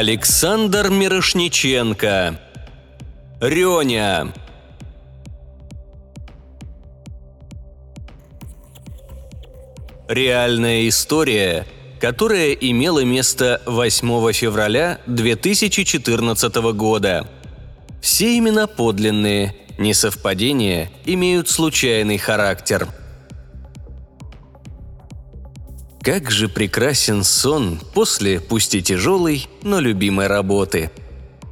Александр Мирошниченко. Рёня. Реальная история, которая имела место 8 февраля 2014 года. Все имена подлинные, несовпадения имеют случайный характер. Как же прекрасен сон после, пусть и тяжелой, но любимой работы.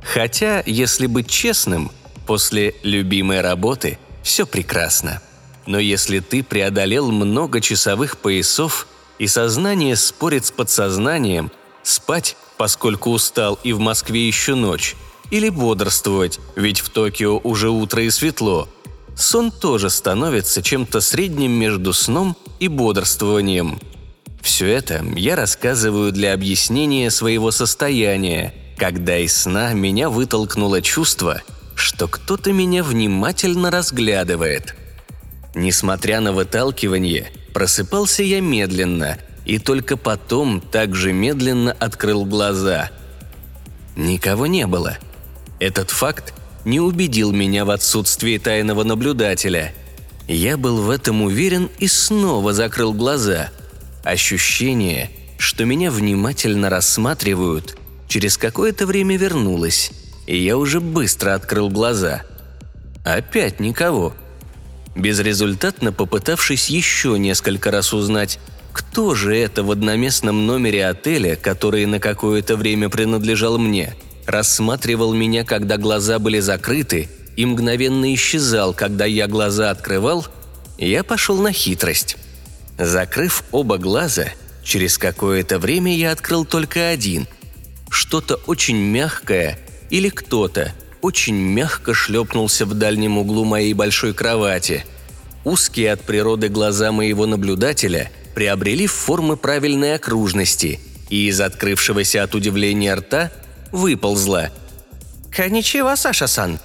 Хотя, если быть честным, после любимой работы все прекрасно – но если ты преодолел много часовых поясов, и сознание спорит с подсознанием, спать, поскольку устал и в Москве еще ночь, или бодрствовать, ведь в Токио уже утро и светло, сон тоже становится чем-то средним между сном и бодрствованием. Все это я рассказываю для объяснения своего состояния, когда из сна меня вытолкнуло чувство, что кто-то меня внимательно разглядывает – Несмотря на выталкивание, просыпался я медленно и только потом также медленно открыл глаза. Никого не было. Этот факт не убедил меня в отсутствии тайного наблюдателя. Я был в этом уверен и снова закрыл глаза. Ощущение, что меня внимательно рассматривают, через какое-то время вернулось, и я уже быстро открыл глаза. Опять никого – безрезультатно попытавшись еще несколько раз узнать, кто же это в одноместном номере отеля, который на какое-то время принадлежал мне, рассматривал меня, когда глаза были закрыты, и мгновенно исчезал, когда я глаза открывал, я пошел на хитрость. Закрыв оба глаза, через какое-то время я открыл только один. Что-то очень мягкое или кто-то – очень мягко шлепнулся в дальнем углу моей большой кровати. Узкие от природы глаза моего наблюдателя приобрели формы правильной окружности, и из открывшегося от удивления рта выползла. «Коничева, Саша-сан!»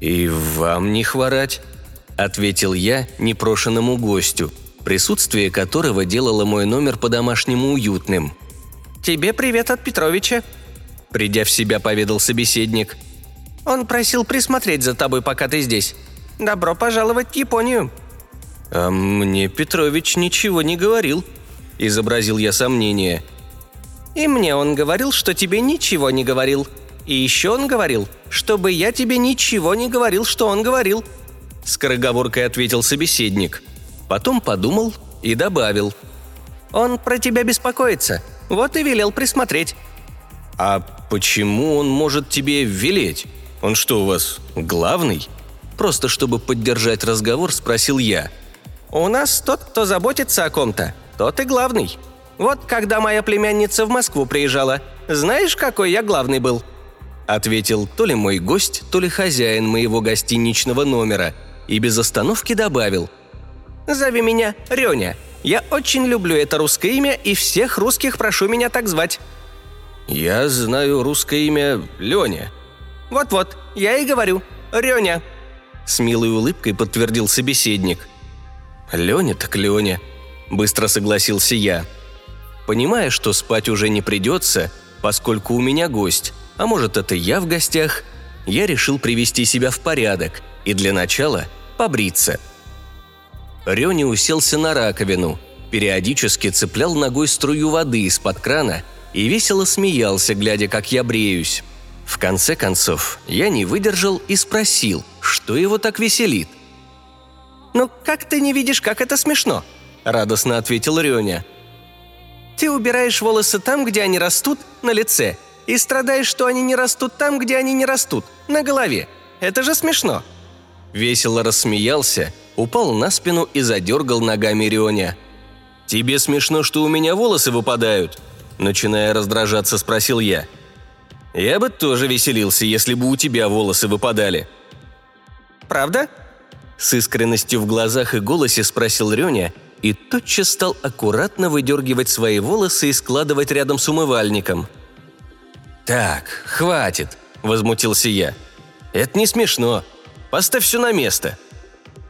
«И вам не хворать», — ответил я непрошенному гостю, присутствие которого делало мой номер по-домашнему уютным. «Тебе привет от Петровича», — придя в себя, поведал собеседник — он просил присмотреть за тобой, пока ты здесь. Добро пожаловать в Японию». «А мне Петрович ничего не говорил», – изобразил я сомнение. «И мне он говорил, что тебе ничего не говорил. И еще он говорил, чтобы я тебе ничего не говорил, что он говорил», – скороговоркой ответил собеседник. Потом подумал и добавил. «Он про тебя беспокоится, вот и велел присмотреть». «А почему он может тебе велеть?» Он что у вас, главный?» Просто чтобы поддержать разговор, спросил я. «У нас тот, кто заботится о ком-то, тот и главный. Вот когда моя племянница в Москву приезжала, знаешь, какой я главный был?» Ответил то ли мой гость, то ли хозяин моего гостиничного номера и без остановки добавил. «Зови меня Рёня. Я очень люблю это русское имя и всех русских прошу меня так звать». «Я знаю русское имя Лёня», вот-вот, я и говорю. Рёня!» С милой улыбкой подтвердил собеседник. «Лёня так Лёня», – быстро согласился я. Понимая, что спать уже не придется, поскольку у меня гость, а может это я в гостях, я решил привести себя в порядок и для начала побриться. Рёня уселся на раковину, периодически цеплял ногой струю воды из-под крана и весело смеялся, глядя, как я бреюсь. В конце концов, я не выдержал и спросил, что его так веселит. «Ну как ты не видишь, как это смешно?» – радостно ответил Рёня. «Ты убираешь волосы там, где они растут, на лице, и страдаешь, что они не растут там, где они не растут, на голове. Это же смешно!» Весело рассмеялся, упал на спину и задергал ногами Рёня. «Тебе смешно, что у меня волосы выпадают?» Начиная раздражаться, спросил я – я бы тоже веселился, если бы у тебя волосы выпадали». «Правда?» С искренностью в глазах и голосе спросил Рёня и тотчас стал аккуратно выдергивать свои волосы и складывать рядом с умывальником. «Так, хватит», – возмутился я. «Это не смешно. Поставь все на место».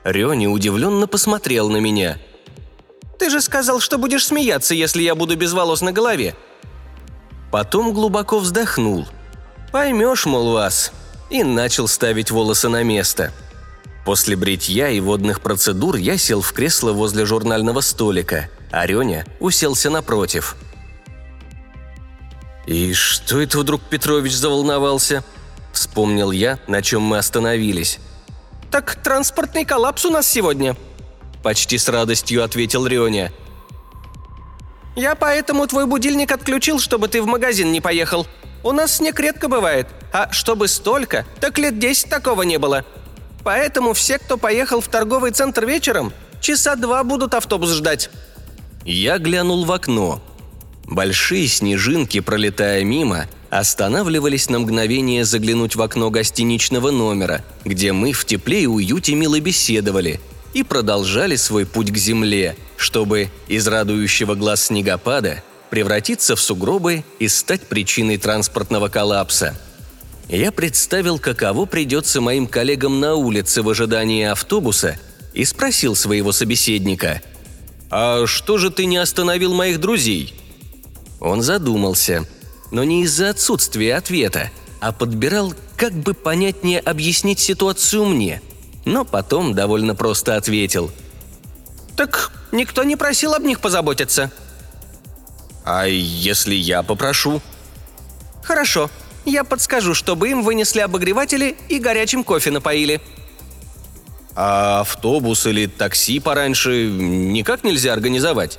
Рёня удивленно посмотрел на меня. «Ты же сказал, что будешь смеяться, если я буду без волос на голове», Потом глубоко вздохнул. «Поймешь, мол, вас», и начал ставить волосы на место. После бритья и водных процедур я сел в кресло возле журнального столика, а Рёня уселся напротив. «И что это вдруг Петрович заволновался?» Вспомнил я, на чем мы остановились. «Так транспортный коллапс у нас сегодня», – почти с радостью ответил Рёня. «Я поэтому твой будильник отключил, чтобы ты в магазин не поехал. У нас снег редко бывает, а чтобы столько, так лет десять такого не было. Поэтому все, кто поехал в торговый центр вечером, часа два будут автобус ждать». Я глянул в окно. Большие снежинки, пролетая мимо, останавливались на мгновение заглянуть в окно гостиничного номера, где мы в тепле и уюте мило беседовали, и продолжали свой путь к земле, чтобы из радующего глаз снегопада превратиться в сугробы и стать причиной транспортного коллапса. Я представил, каково придется моим коллегам на улице в ожидании автобуса, и спросил своего собеседника – «А что же ты не остановил моих друзей?» Он задумался, но не из-за отсутствия ответа, а подбирал, как бы понятнее объяснить ситуацию мне. Но потом довольно просто ответил. «Так никто не просил об них позаботиться». «А если я попрошу?» «Хорошо, я подскажу, чтобы им вынесли обогреватели и горячим кофе напоили», а автобус или такси пораньше никак нельзя организовать?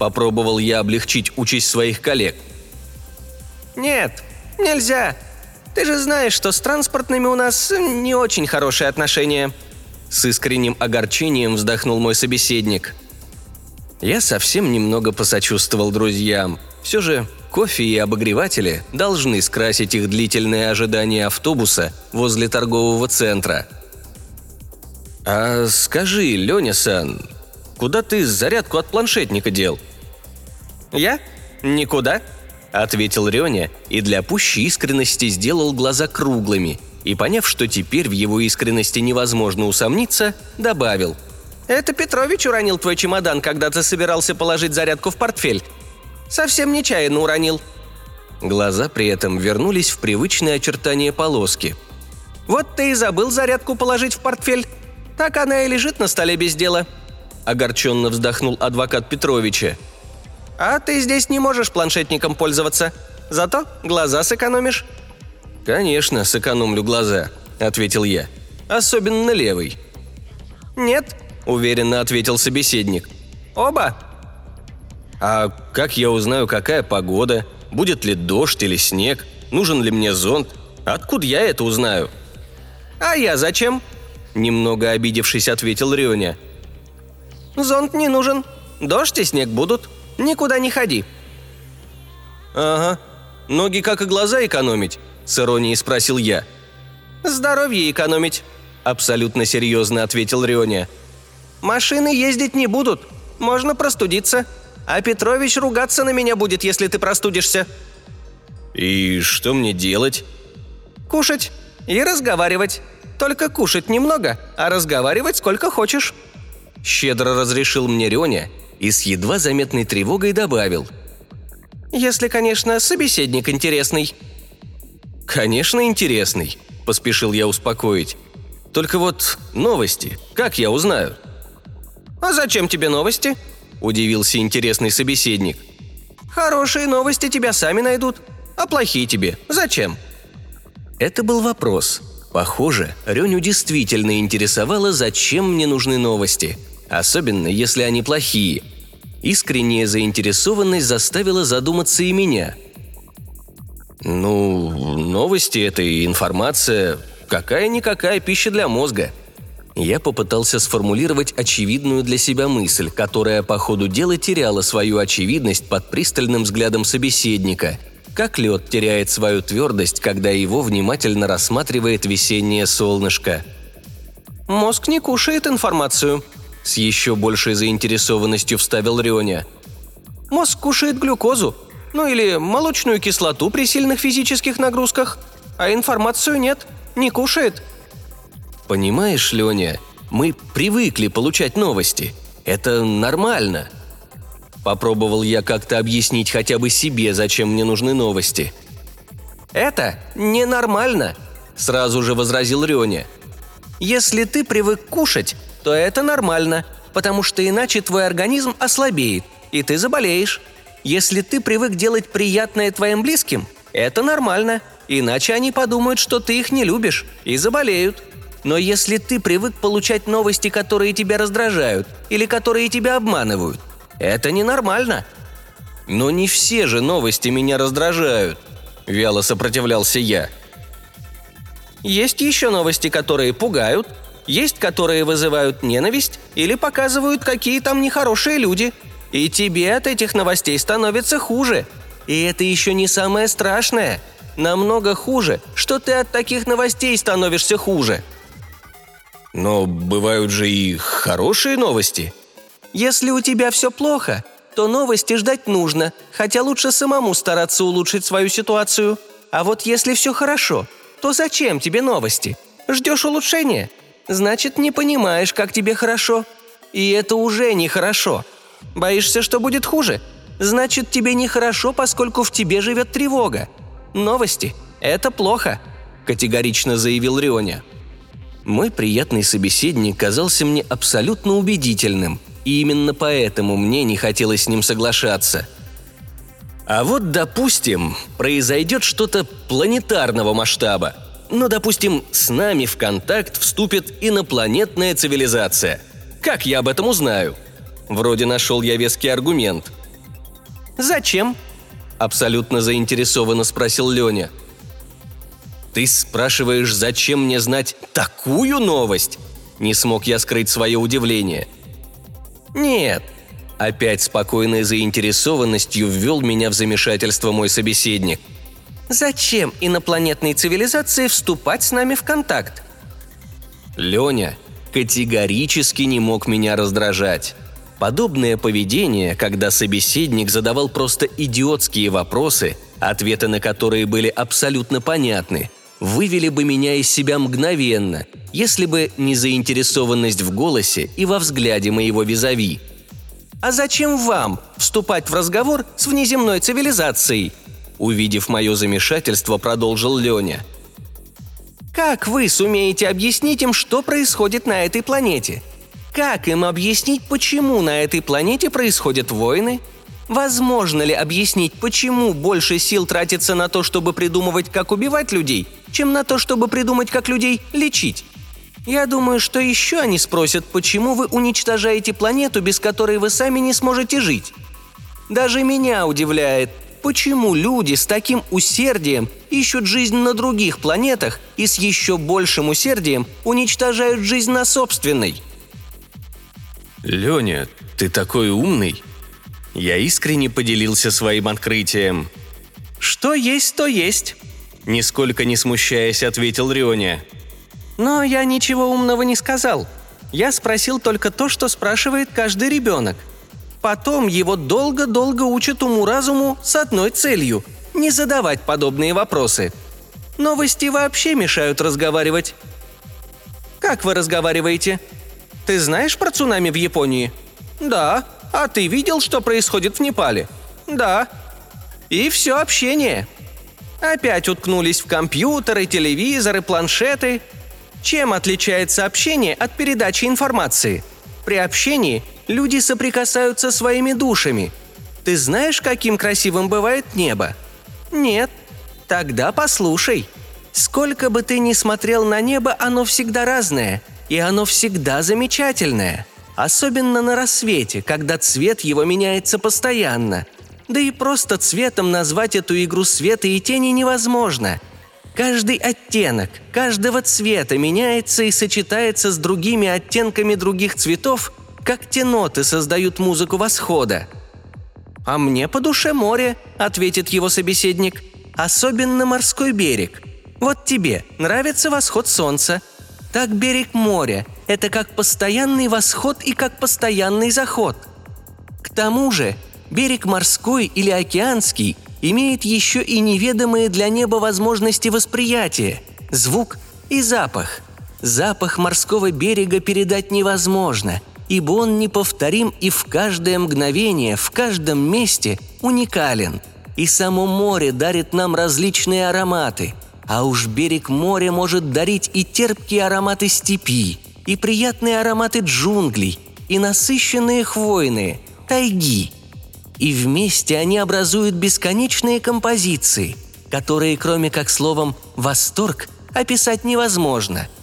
Попробовал я облегчить участь своих коллег. Нет, нельзя. Ты же знаешь, что с транспортными у нас не очень хорошие отношения. С искренним огорчением вздохнул мой собеседник. Я совсем немного посочувствовал друзьям. Все же кофе и обогреватели должны скрасить их длительное ожидание автобуса возле торгового центра – «А скажи, Леня-сан, куда ты зарядку от планшетника дел?» «Я? Никуда», — ответил Леня и для пущей искренности сделал глаза круглыми и, поняв, что теперь в его искренности невозможно усомниться, добавил. «Это Петрович уронил твой чемодан, когда ты собирался положить зарядку в портфель. Совсем нечаянно уронил». Глаза при этом вернулись в привычные очертания полоски. «Вот ты и забыл зарядку положить в портфель. Так она и лежит на столе без дела», – огорченно вздохнул адвокат Петровича. «А ты здесь не можешь планшетником пользоваться. Зато глаза сэкономишь». «Конечно, сэкономлю глаза», – ответил я. «Особенно левый». «Нет», – уверенно ответил собеседник. «Оба». «А как я узнаю, какая погода? Будет ли дождь или снег? Нужен ли мне зонт? Откуда я это узнаю?» «А я зачем?» Немного обидевшись, ответил Рёня. «Зонт не нужен. Дождь и снег будут. Никуда не ходи». «Ага. Ноги, как и глаза, экономить?» – с иронией спросил я. «Здоровье экономить», – абсолютно серьезно ответил Рёня. «Машины ездить не будут. Можно простудиться. А Петрович ругаться на меня будет, если ты простудишься». «И что мне делать?» «Кушать и разговаривать. Только кушать немного, а разговаривать сколько хочешь». Щедро разрешил мне Рёня и с едва заметной тревогой добавил. «Если, конечно, собеседник интересный». «Конечно, интересный», – поспешил я успокоить. «Только вот новости, как я узнаю?» «А зачем тебе новости?» – удивился интересный собеседник. «Хорошие новости тебя сами найдут, а плохие тебе зачем?» Это был вопрос, Похоже, Реню действительно интересовало, зачем мне нужны новости, особенно если они плохие. Искренняя заинтересованность заставила задуматься и меня. Ну, новости – это информация, какая-никакая пища для мозга. Я попытался сформулировать очевидную для себя мысль, которая по ходу дела теряла свою очевидность под пристальным взглядом собеседника – как лед теряет свою твердость, когда его внимательно рассматривает весеннее солнышко. «Мозг не кушает информацию», – с еще большей заинтересованностью вставил Рёня. «Мозг кушает глюкозу, ну или молочную кислоту при сильных физических нагрузках, а информацию нет, не кушает». «Понимаешь, Леня, мы привыкли получать новости. Это нормально», Попробовал я как-то объяснить хотя бы себе, зачем мне нужны новости. «Это ненормально», – сразу же возразил Рёня. «Если ты привык кушать, то это нормально, потому что иначе твой организм ослабеет, и ты заболеешь. Если ты привык делать приятное твоим близким, это нормально, иначе они подумают, что ты их не любишь, и заболеют. Но если ты привык получать новости, которые тебя раздражают, или которые тебя обманывают, это ненормально. Но не все же новости меня раздражают, вяло сопротивлялся я. Есть еще новости, которые пугают, есть, которые вызывают ненависть или показывают, какие там нехорошие люди. И тебе от этих новостей становится хуже. И это еще не самое страшное. Намного хуже, что ты от таких новостей становишься хуже. Но бывают же и хорошие новости. Если у тебя все плохо, то новости ждать нужно, хотя лучше самому стараться улучшить свою ситуацию. А вот если все хорошо, то зачем тебе новости? Ждешь улучшения? Значит, не понимаешь, как тебе хорошо. И это уже нехорошо. Боишься, что будет хуже? Значит, тебе нехорошо, поскольку в тебе живет тревога. Новости – это плохо», – категорично заявил Рионя. Мой приятный собеседник казался мне абсолютно убедительным, и именно поэтому мне не хотелось с ним соглашаться. А вот, допустим, произойдет что-то планетарного масштаба. Ну, допустим, с нами в контакт вступит инопланетная цивилизация. Как я об этом узнаю? Вроде нашел я веский аргумент. «Зачем?» – абсолютно заинтересованно спросил Леня – «Ты спрашиваешь, зачем мне знать такую новость?» Не смог я скрыть свое удивление. «Нет», Опять спокойной заинтересованностью ввел меня в замешательство мой собеседник. «Зачем инопланетной цивилизации вступать с нами в контакт?» Леня категорически не мог меня раздражать. Подобное поведение, когда собеседник задавал просто идиотские вопросы, ответы на которые были абсолютно понятны, вывели бы меня из себя мгновенно, если бы не заинтересованность в голосе и во взгляде моего визави. «А зачем вам вступать в разговор с внеземной цивилизацией?» Увидев мое замешательство, продолжил Леня. «Как вы сумеете объяснить им, что происходит на этой планете? Как им объяснить, почему на этой планете происходят войны, Возможно ли объяснить, почему больше сил тратится на то, чтобы придумывать, как убивать людей, чем на то, чтобы придумать, как людей лечить? Я думаю, что еще они спросят, почему вы уничтожаете планету, без которой вы сами не сможете жить. Даже меня удивляет, почему люди с таким усердием ищут жизнь на других планетах и с еще большим усердием уничтожают жизнь на собственной. «Леня, ты такой умный!» Я искренне поделился своим открытием. «Что есть, то есть», – нисколько не смущаясь, ответил Рионя. «Но я ничего умного не сказал. Я спросил только то, что спрашивает каждый ребенок. Потом его долго-долго учат уму-разуму с одной целью – не задавать подобные вопросы. Новости вообще мешают разговаривать. Как вы разговариваете? Ты знаешь про цунами в Японии? Да, а ты видел, что происходит в Непале? Да. И все общение. Опять уткнулись в компьютеры, телевизоры, планшеты. Чем отличается общение от передачи информации? При общении люди соприкасаются своими душами. Ты знаешь, каким красивым бывает небо? Нет. Тогда послушай. Сколько бы ты ни смотрел на небо, оно всегда разное, и оно всегда замечательное – Особенно на рассвете, когда цвет его меняется постоянно. Да и просто цветом назвать эту игру света и тени невозможно. Каждый оттенок каждого цвета меняется и сочетается с другими оттенками других цветов, как те ноты создают музыку восхода. «А мне по душе море», — ответит его собеседник. «Особенно морской берег. Вот тебе нравится восход солнца, так берег моря – это как постоянный восход и как постоянный заход. К тому же берег морской или океанский имеет еще и неведомые для неба возможности восприятия – звук и запах. Запах морского берега передать невозможно. ибо он неповторим и в каждое мгновение, в каждом месте уникален. И само море дарит нам различные ароматы, а уж берег моря может дарить и терпкие ароматы степи, и приятные ароматы джунглей, и насыщенные хвойные, тайги. И вместе они образуют бесконечные композиции, которые, кроме как словом «восторг», описать невозможно –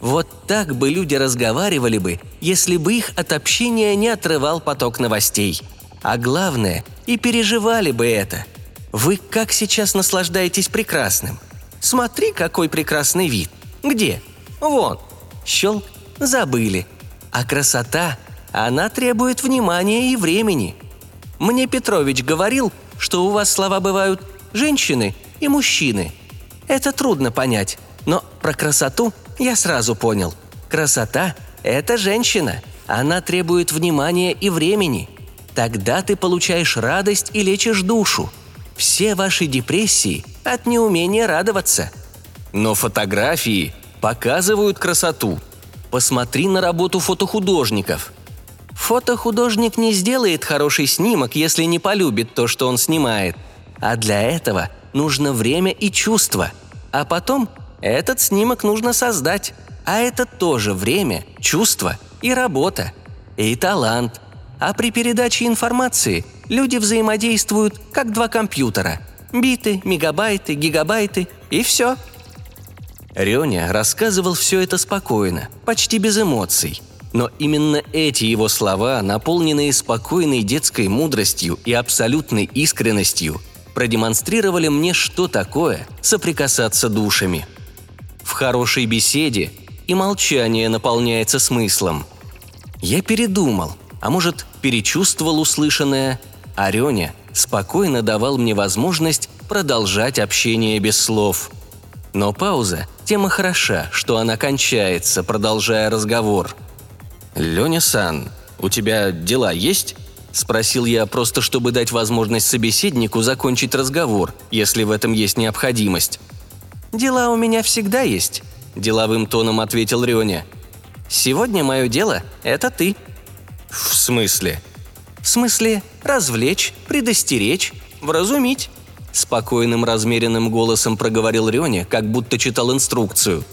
вот так бы люди разговаривали бы, если бы их от общения не отрывал поток новостей. А главное, и переживали бы это. Вы как сейчас наслаждаетесь прекрасным? Смотри, какой прекрасный вид. Где? Вон. Щелк. Забыли. А красота, она требует внимания и времени. Мне Петрович говорил, что у вас слова бывают «женщины» и «мужчины». Это трудно понять, но про красоту я сразу понял. Красота – это женщина. Она требует внимания и времени. Тогда ты получаешь радость и лечишь душу. Все ваши депрессии от неумения радоваться. Но фотографии показывают красоту. Посмотри на работу фотохудожников. Фотохудожник не сделает хороший снимок, если не полюбит то, что он снимает. А для этого нужно время и чувство. А потом этот снимок нужно создать, а это тоже время, чувство и работа. И талант. А при передаче информации люди взаимодействуют как два компьютера. Биты, мегабайты, гигабайты и все. Рёня рассказывал все это спокойно, почти без эмоций. Но именно эти его слова, наполненные спокойной детской мудростью и абсолютной искренностью, продемонстрировали мне, что такое соприкасаться душами – в хорошей беседе и молчание наполняется смыслом. Я передумал, а может, перечувствовал услышанное, а Рёня спокойно давал мне возможность продолжать общение без слов. Но пауза тем и хороша, что она кончается, продолжая разговор. «Лёня Сан, у тебя дела есть?» – спросил я просто, чтобы дать возможность собеседнику закончить разговор, если в этом есть необходимость. «Дела у меня всегда есть», – деловым тоном ответил Рёня. «Сегодня мое дело – это ты». «В смысле?» «В смысле развлечь, предостеречь, вразумить», – спокойным размеренным голосом проговорил Рёня, как будто читал инструкцию.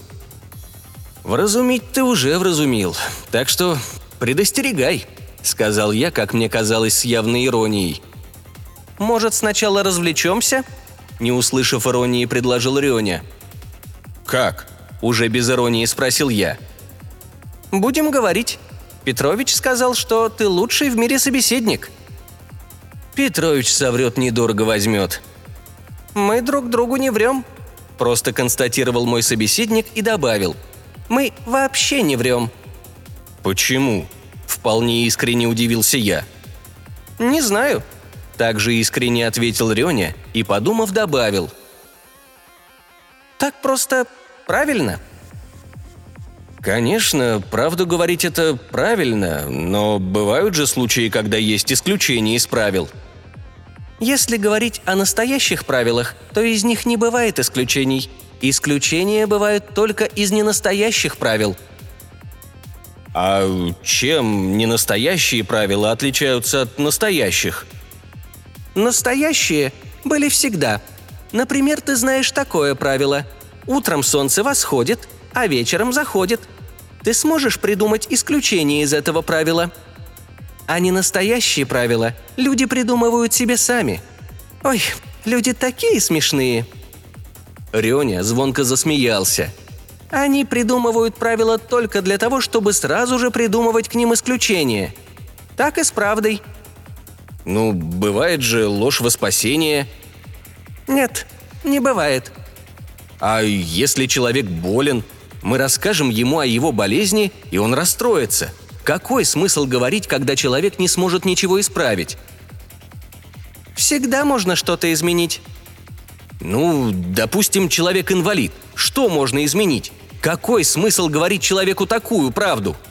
«Вразумить ты уже вразумил, так что предостерегай», – сказал я, как мне казалось, с явной иронией. «Может, сначала развлечемся?» Не услышав иронии, предложил Рёня. «Как?» – уже без иронии спросил я. «Будем говорить. Петрович сказал, что ты лучший в мире собеседник». «Петрович соврет недорого возьмет». «Мы друг другу не врем», – просто констатировал мой собеседник и добавил. «Мы вообще не врем». «Почему?» – вполне искренне удивился я. «Не знаю», также искренне ответил Рёня и, подумав, добавил. «Так просто правильно?» Конечно, правду говорить это правильно, но бывают же случаи, когда есть исключения из правил. Если говорить о настоящих правилах, то из них не бывает исключений. Исключения бывают только из ненастоящих правил. А чем ненастоящие правила отличаются от настоящих – Настоящие были всегда. Например, ты знаешь такое правило. Утром солнце восходит, а вечером заходит. Ты сможешь придумать исключение из этого правила. А не настоящие правила люди придумывают себе сами. Ой, люди такие смешные. Рёня звонко засмеялся. Они придумывают правила только для того, чтобы сразу же придумывать к ним исключения. Так и с правдой – ну, бывает же ложь во спасение. Нет, не бывает. А если человек болен, мы расскажем ему о его болезни, и он расстроится. Какой смысл говорить, когда человек не сможет ничего исправить? Всегда можно что-то изменить. Ну, допустим, человек инвалид. Что можно изменить? Какой смысл говорить человеку такую правду? –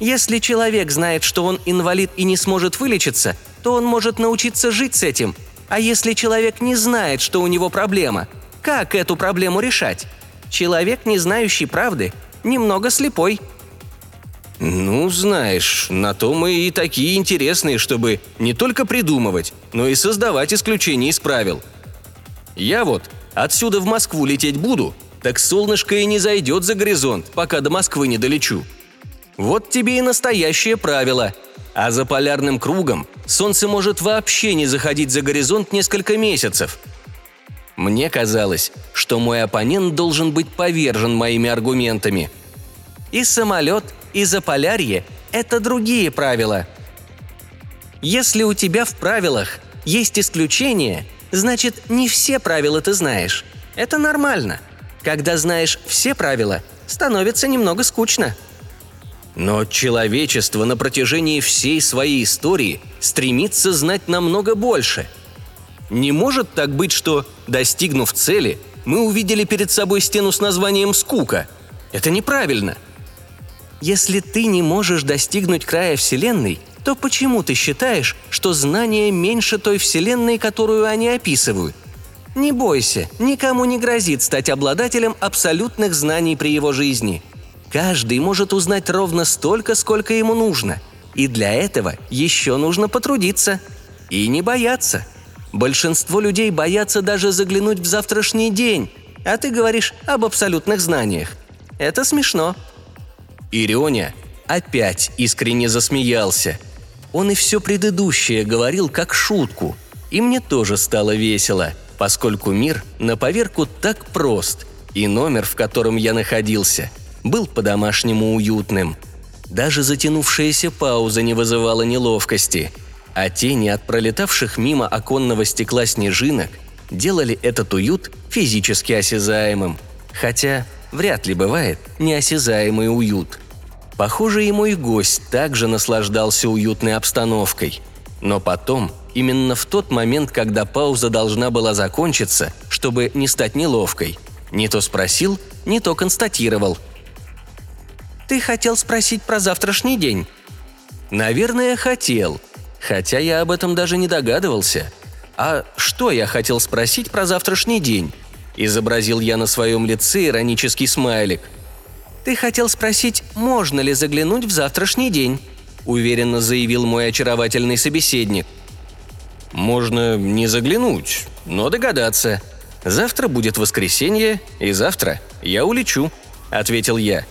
если человек знает, что он инвалид и не сможет вылечиться, то он может научиться жить с этим. А если человек не знает, что у него проблема, как эту проблему решать? Человек, не знающий правды, немного слепой. Ну, знаешь, на то мы и такие интересные, чтобы не только придумывать, но и создавать исключения из правил. Я вот отсюда в Москву лететь буду, так солнышко и не зайдет за горизонт, пока до Москвы не долечу. Вот тебе и настоящее правило. А за полярным кругом солнце может вообще не заходить за горизонт несколько месяцев. Мне казалось, что мой оппонент должен быть повержен моими аргументами. И самолет, и заполярье – это другие правила. Если у тебя в правилах есть исключения, значит, не все правила ты знаешь. Это нормально. Когда знаешь все правила, становится немного скучно. Но человечество на протяжении всей своей истории стремится знать намного больше. Не может так быть, что, достигнув цели, мы увидели перед собой стену с названием «скука». Это неправильно. Если ты не можешь достигнуть края Вселенной, то почему ты считаешь, что знание меньше той Вселенной, которую они описывают? Не бойся, никому не грозит стать обладателем абсолютных знаний при его жизни – Каждый может узнать ровно столько, сколько ему нужно. И для этого еще нужно потрудиться. И не бояться. Большинство людей боятся даже заглянуть в завтрашний день, а ты говоришь об абсолютных знаниях. Это смешно. Ирионя опять искренне засмеялся. Он и все предыдущее говорил как шутку. И мне тоже стало весело, поскольку мир на поверку так прост, и номер, в котором я находился – был по-домашнему уютным. Даже затянувшаяся пауза не вызывала неловкости, а тени от пролетавших мимо оконного стекла снежинок делали этот уют физически осязаемым. Хотя вряд ли бывает неосязаемый уют. Похоже, и мой гость также наслаждался уютной обстановкой. Но потом, именно в тот момент, когда пауза должна была закончиться, чтобы не стать неловкой, не то спросил, не то констатировал – ты хотел спросить про завтрашний день?» «Наверное, хотел. Хотя я об этом даже не догадывался. А что я хотел спросить про завтрашний день?» Изобразил я на своем лице иронический смайлик. «Ты хотел спросить, можно ли заглянуть в завтрашний день?» уверенно заявил мой очаровательный собеседник. «Можно не заглянуть, но догадаться. Завтра будет воскресенье, и завтра я улечу», — ответил я.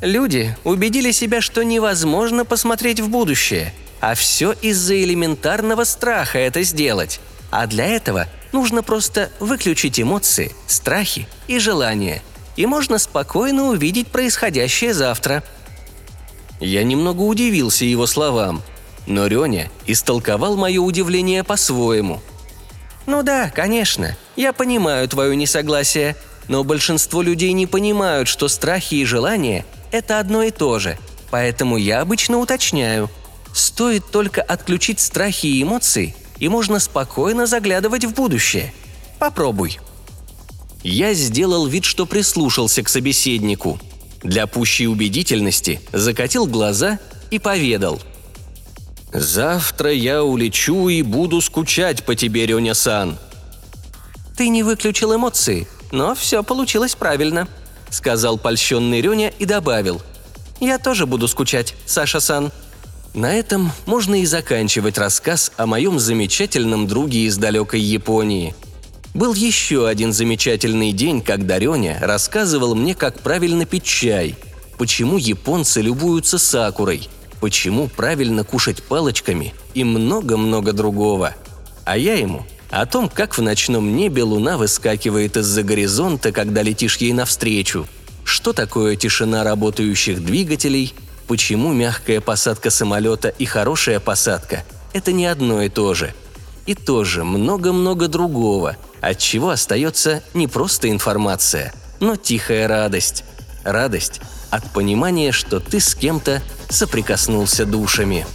Люди убедили себя, что невозможно посмотреть в будущее, а все из-за элементарного страха это сделать. А для этого нужно просто выключить эмоции, страхи и желания, и можно спокойно увидеть происходящее завтра. Я немного удивился его словам, но Рёня истолковал мое удивление по-своему. «Ну да, конечно, я понимаю твое несогласие, но большинство людей не понимают, что страхи и желания это одно и то же, поэтому я обычно уточняю. Стоит только отключить страхи и эмоции, и можно спокойно заглядывать в будущее. Попробуй. Я сделал вид, что прислушался к собеседнику. Для пущей убедительности закатил глаза и поведал. «Завтра я улечу и буду скучать по тебе, Рёня-сан». «Ты не выключил эмоции, но все получилось правильно», – сказал польщенный Рёня и добавил. «Я тоже буду скучать, Саша-сан». На этом можно и заканчивать рассказ о моем замечательном друге из далекой Японии. Был еще один замечательный день, когда Рёня рассказывал мне, как правильно пить чай, почему японцы любуются сакурой, почему правильно кушать палочками и много-много другого. А я ему о том, как в ночном небе луна выскакивает из-за горизонта, когда летишь ей навстречу, что такое тишина работающих двигателей, почему мягкая посадка самолета и хорошая посадка – это не одно и то же. И тоже много-много другого, от чего остается не просто информация, но тихая радость. Радость от понимания, что ты с кем-то соприкоснулся душами.